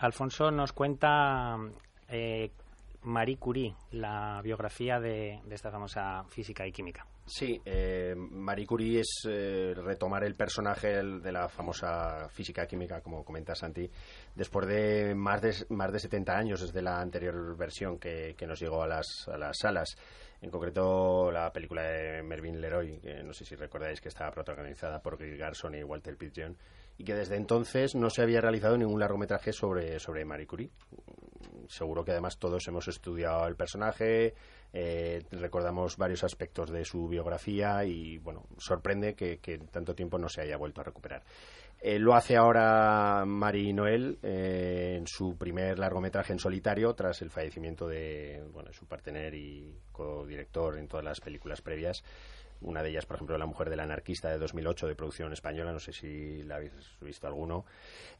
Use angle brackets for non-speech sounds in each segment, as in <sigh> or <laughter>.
Alfonso nos cuenta eh, Marie Curie, la biografía de, esta famosa física y química. Sí, eh, Marie Curie es eh, retomar el personaje de la famosa física química, como comenta Santi, después de más de, más de 70 años desde la anterior versión que, nos llegó a las, a las salas. En concreto, la película de Mervyn Leroy, que no sé si recordáis que estaba protagonizada por Gil Garson y Walter Pidgeon, y que desde entonces no se había realizado ningún largometraje sobre, sobre Marie Curie. Seguro que además todos hemos estudiado el personaje, eh, recordamos varios aspectos de su biografía y, bueno, sorprende que, tanto tiempo no se haya vuelto a recuperar. Eh, lo hace ahora Marie Noel eh, en su primer largometraje en solitario tras el fallecimiento de bueno, su partener y codirector en todas las películas previas. Una de ellas, por ejemplo, La mujer del anarquista de 2008 de producción española, no sé si la habéis visto alguno.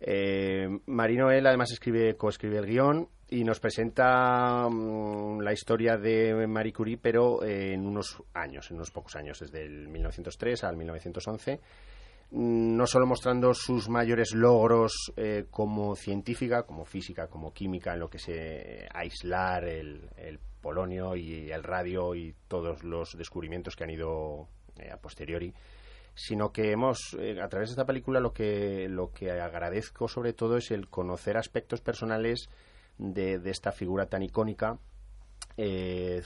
Eh, Marie Noel además escribe, coescribe el guion y nos presenta mm, la historia de Marie Curie, pero en unos años, en unos pocos años, desde el 1903 al 1911 no solo mostrando sus mayores logros eh, como científica, como física, como química, en lo que se aislar el, polonio y el radio y todos los descubrimientos que han ido eh, a posteriori, sino que hemos, eh, a través de esta película, lo que, lo que agradezco sobre todo es el conocer aspectos personales de, de esta figura tan icónica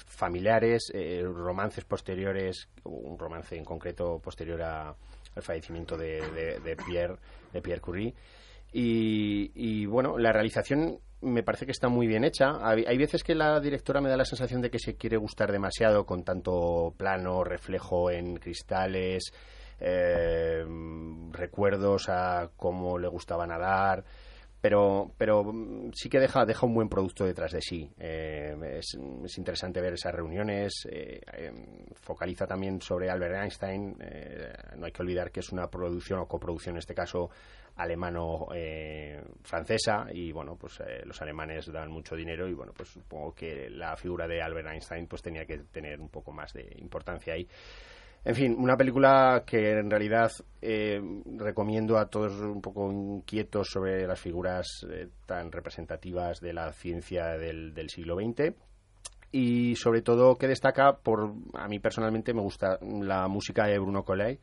familiares, romances posteriores, un romance en concreto posterior a, el fallecimiento de, Pierre, de Pierre Curie. Y, bueno, la realización me parece que está muy bien hecha. Hay, veces que la directora me da la sensación de que se quiere gustar demasiado con tanto plano, reflejo en cristales, eh, recuerdos a cómo le gustaba nadar pero, pero mm, sí que deja, deja un buen producto detrás de sí. Eh, es, interesante ver esas reuniones. Eh, em, focaliza también sobre Albert Einstein. Eh, no hay que olvidar que es una producción o coproducción, en este caso, alemano-francesa. y bueno, pues los alemanes dan mucho dinero y bueno, pues supongo que la figura de Albert Einstein pues tenía que tener un poco más de importancia ahí. En fin, una película que en realidad eh, recomiendo a todos un poco inquietos sobre las figuras eh, tan representativas de la ciencia del, siglo XX y sobre todo que destaca por a mí personalmente me gusta la música de Bruno Collet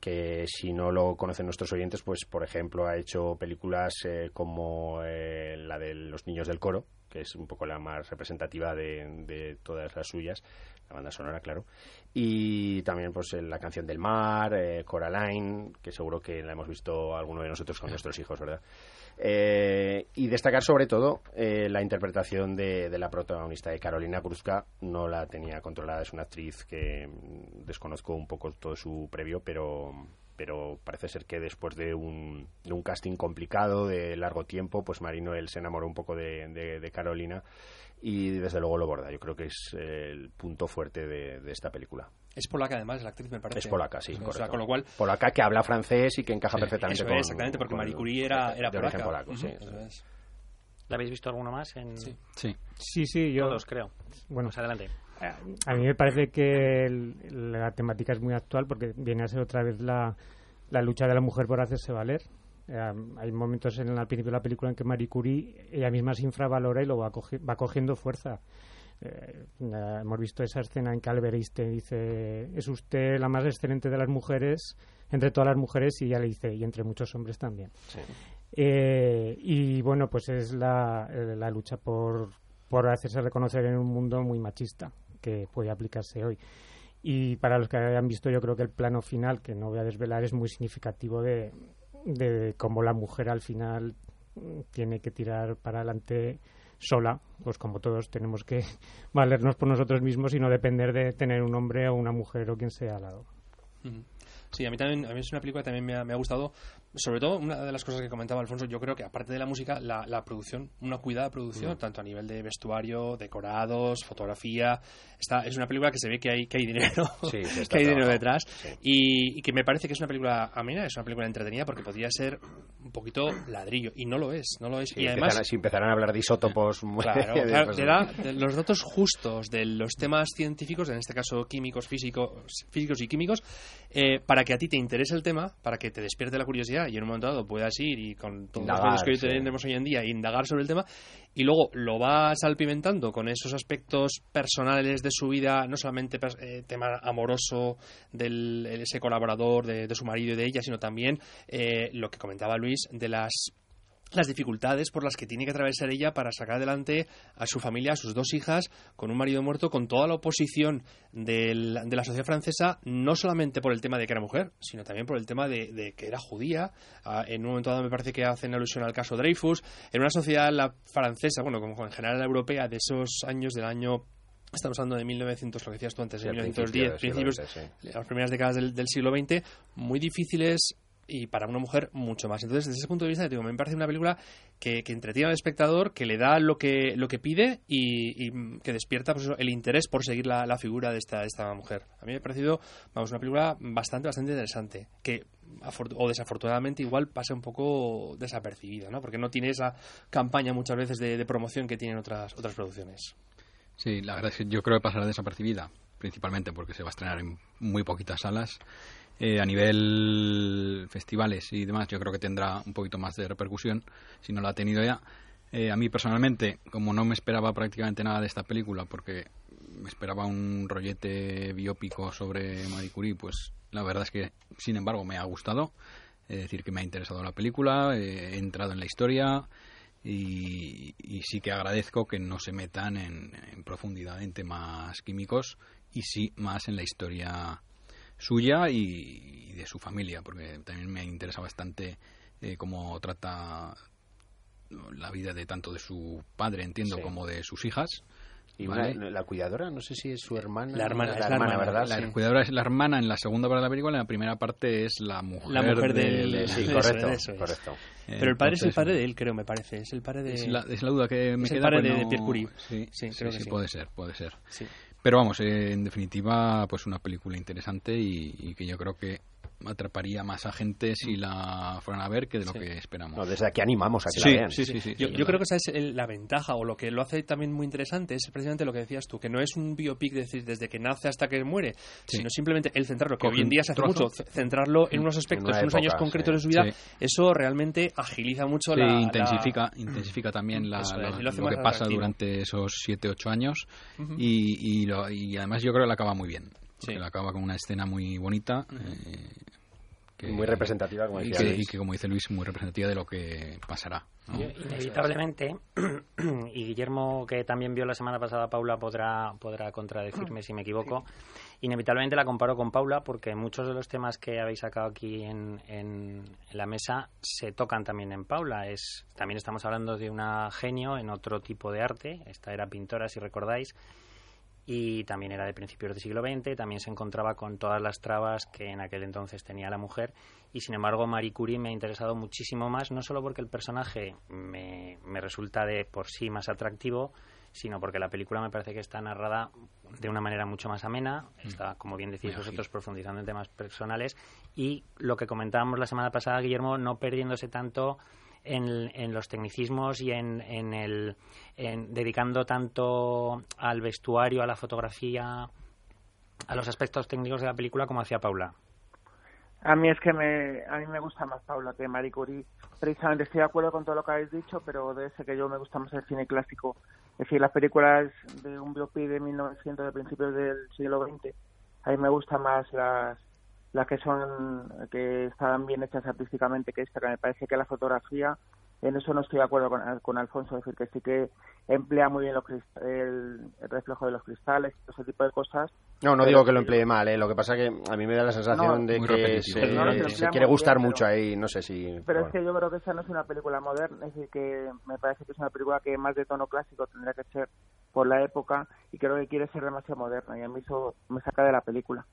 que si no lo conocen nuestros oyentes pues por ejemplo ha hecho películas eh, como la de los niños del coro es un poco la más representativa de todas las suyas la banda sonora, claro. Y también pues la canción del mar, eh, Coraline, que seguro que la hemos visto alguno de nosotros con nuestros hijos, ¿verdad? Eh, y destacar sobre todo eh, la interpretación de, de, la protagonista de Carolina Cruzca. No la tenía controlada, es una actriz que mm, desconozco un poco todo su previo, pero pero parece ser que después de un, de un casting complicado de largo tiempo, pues Marino él se enamoró un poco de, de Carolina y desde luego lo borda. Yo creo que es el punto fuerte de, esta película. Es polaca, además, la actriz, me parece. Es polaca, sí. O sea, con lo cual... Polaca que habla francés y que encaja perfectamente con... exactamente, porque Marie Curie era, era polaca. polaco, sí. ¿La habéis visto alguno más? En... Sí. sí. Sí, yo... Todos, creo. Bueno, pues adelante. A mí me parece que la temática es muy actual porque viene a ser otra vez la, la lucha de la mujer por hacerse valer. Eh, hay momentos en el principio de la película en que Marie Curie ella misma se infravalora y lo va, va cogiendo fuerza. Eh, hemos visto esa escena en que Albert dice es usted la más excelente de las mujeres entre todas las mujeres y ella le dice y entre muchos hombres también eh, y bueno pues es la, la lucha por, por hacerse reconocer en un mundo muy machista que puede aplicarse hoy. Y para los que hayan visto yo creo que el plano final que no voy a desvelar es muy significativo de, de cómo la mujer al final tiene que tirar para adelante sola, pues como todos tenemos que <laughs> valernos por nosotros mismos y no depender de tener un hombre o una mujer o quien sea al lado. Sí, a mí también a mí es una película que también me ha, me ha gustado. Sobre todo, una de las cosas que comentaba Alfonso, yo creo que aparte de la música, la, la producción, una cuidada producción, Mm. tanto a nivel de vestuario, decorados, fotografía. Está, es una película que se ve que hay, que hay dinero, Sí, <laughs> que hay dinero detrás. Sí. Y, y que me parece que es una película amena, es una película entretenida porque podría ser un poquito ladrillo. Y no lo es, no lo es. Y además. empezarán- si empezaran a hablar de isótopos... muy- Claro, de- claro, pues, te da de los datos justos de los temas científicos, en este caso químicos, físicos, físicos y químicos, eh, para que a ti te interese el tema, para que te despierte la curiosidad y en un momento dado puedas ir y con todos Indagar, los medios que hoy sí. tenemos hoy en día indagar sobre el tema y luego lo vas salpimentando con esos aspectos personales de su vida, no solamente eh, tema amoroso del ese colaborador, de, de su marido y de ella, sino también eh, lo que comentaba Luis de las las dificultades por las que tiene que atravesar ella para sacar adelante a su familia, a sus dos hijas, con un marido muerto, con toda la oposición del- de la sociedad francesa, no solamente por el tema de que era mujer, sino también por el tema de, de que era judía. Ah, en un momento dado me parece que hacen alusión al caso Dreyfus. En una sociedad la francesa, bueno, como en general la europea, de esos años del año... Estamos hablando de 1900, lo que decías tú antes, de al 1910, principio del principios, sí. las primeras décadas del, del siglo XX, muy difíciles y para una mujer mucho más. Entonces, desde ese punto de vista, digo, me parece una película que, que entretiene al espectador, que le da lo que, lo que pide y, y que despierta pues, el interés por seguir la, la figura de esta, de esta mujer. A mí me ha parecido, vamos, una película bastante, bastante interesante, que o desafortunadamente igual pasa un poco desapercibida, ¿no? Porque no tiene esa campaña muchas veces de, de promoción que tienen otras, otras producciones. Sí, la verdad es que yo creo que pasará desapercibida, principalmente porque se va a estrenar en muy poquitas salas. Eh, a nivel festivales y demás, yo creo que tendrá un poquito más de repercusión, si no la ha tenido ya. Eh, a mí personalmente, como no me esperaba prácticamente nada de esta película, porque me esperaba un rollete biópico sobre Marie Curie, pues la verdad es que, sin embargo, me ha gustado. Es decir, que me ha interesado la película, eh, he entrado en la historia y, y sí que agradezco que no se metan en, en profundidad en temas químicos y sí más en la historia suya y, y de su familia, porque también me interesa bastante eh, cómo trata la vida de tanto de su padre, entiendo, Sí. como de sus hijas. Y ¿vale? una- la cuidadora, no sé si es su hermana. La hermana, la es la hermana, hermana, ¿verdad? La Sí. cuidadora es la hermana en la segunda parte de la película, en la primera parte es la mujer, La mujer de- del- de- Sí, <laughs> Eso, correcto, eso es. correcto. Pero el padre es el Entonces, padre de él, creo, me parece. Es el padre de... Es la, es la duda que me Es el queda. padre pues de- Pierre Curie. Sí, Sí, sí, creo que sí, sí. puede ser, puede ser. Sí. Pero vamos, eh, en definitiva, pues una película interesante y, y que yo creo que atraparía más a gente si la fueran a ver que de lo Sí. que esperamos. No, desde aquí animamos a que Sí, la vean. sí, sí, sí, yo, sí, yo verdad. creo que esa es el- la ventaja o lo que lo hace también muy interesante es precisamente lo que decías tú, que no es un biopic es decir, desde que nace hasta que muere, Sí. sino simplemente el centrarlo, que hoy en día se hace trozo. mucho, centrarlo en unos aspectos, en unos años concretos sí. de su vida, Sí. eso realmente agiliza mucho Sí, la... la- intensifica, intensifica también la- lo lo que pasa atractivo. durante esos 7-8 años Ujú. y, y, lo- y además yo creo que la acaba muy bien. Porque Sí. la acaba con una escena muy bonita. eh, que- Muy representativa, como y decía que, Luis. y que, como dice Luis, muy representativa de lo que pasará. ¿no? Inevitablemente, <clears throat> y Guillermo, que también vio la semana pasada, Paula podrá, podrá contradecirme si me equivoco. Inevitablemente la comparo con Paula porque muchos de los temas que habéis sacado aquí en, en- en la mesa se tocan también en Paula. Es, también estamos hablando de una genio en otro tipo de arte. Esta era pintora, si recordáis. Y también era de principios del siglo XX, también se encontraba con todas las trabas que en aquel entonces tenía la mujer y sin embargo Marie Curie me ha interesado muchísimo más, no solo porque el personaje me, me resulta de por sí más atractivo, sino porque la película me parece que está narrada de una manera mucho más amena, está, como bien decís Muy ágil. vosotros, profundizando en temas personales y lo que comentábamos la semana pasada, Guillermo, no perdiéndose tanto en, en los tecnicismos y en, en el en dedicando tanto al vestuario, a la fotografía, a los aspectos técnicos de la película como hacía Paula. A mí es que me, a mí me gusta más Paula que Marie Curie. Precisamente estoy de acuerdo con todo lo que habéis dicho, pero debe ser que yo me gusta más el cine clásico. Es decir, las películas de un biopic de 1900, de principios del siglo XX, a mí me gustan más las, las que son, que están bien hechas artísticamente que esta, que me parece que la fotografía, en eso no estoy de acuerdo con, con Alfonso, es decir, que sí que emplea muy bien los el, el reflejo de los cristales, todo ese tipo de cosas, No, no digo que lo emplee mal, ¿eh? lo que pasa que a mí me da la sensación No, de que se, No, no, quiere gustar bien, mucho pero- ahí, no sé si... Pero bueno. es que yo creo que esa no es una película moderna, es decir, que me parece que es una película que más de tono clásico tendría que ser por la época y creo que quiere ser demasiado moderna y a mí eso me saca de la película.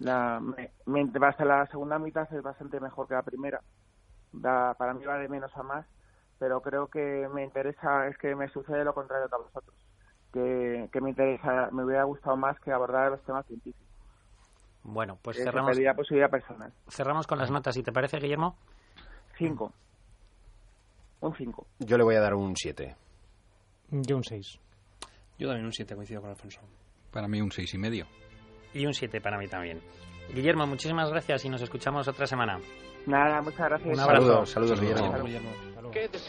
La, me, me, basta la segunda mitad es bastante mejor que la primera. Da, para mí va de menos a más, pero creo que me interesa, es que me sucede lo contrario que a vosotros. Que, que me interesa, me hubiera gustado más que abordar los temas científicos. Bueno, pues Eh, cerramos, posibilidad personal. cerramos con las notas, si te parece, Guillermo. Cinco. Un cinco. Yo le voy a dar un 7. Yo un 6. Yo también un 7 coincido con Alfonso. Para mí un seis y medio. Y un 7 para mí también. Guillermo, muchísimas gracias y nos escuchamos otra semana. Nada, muchas gracias. Un abrazo. Saludos, saludos, Guillermo. Guillermo.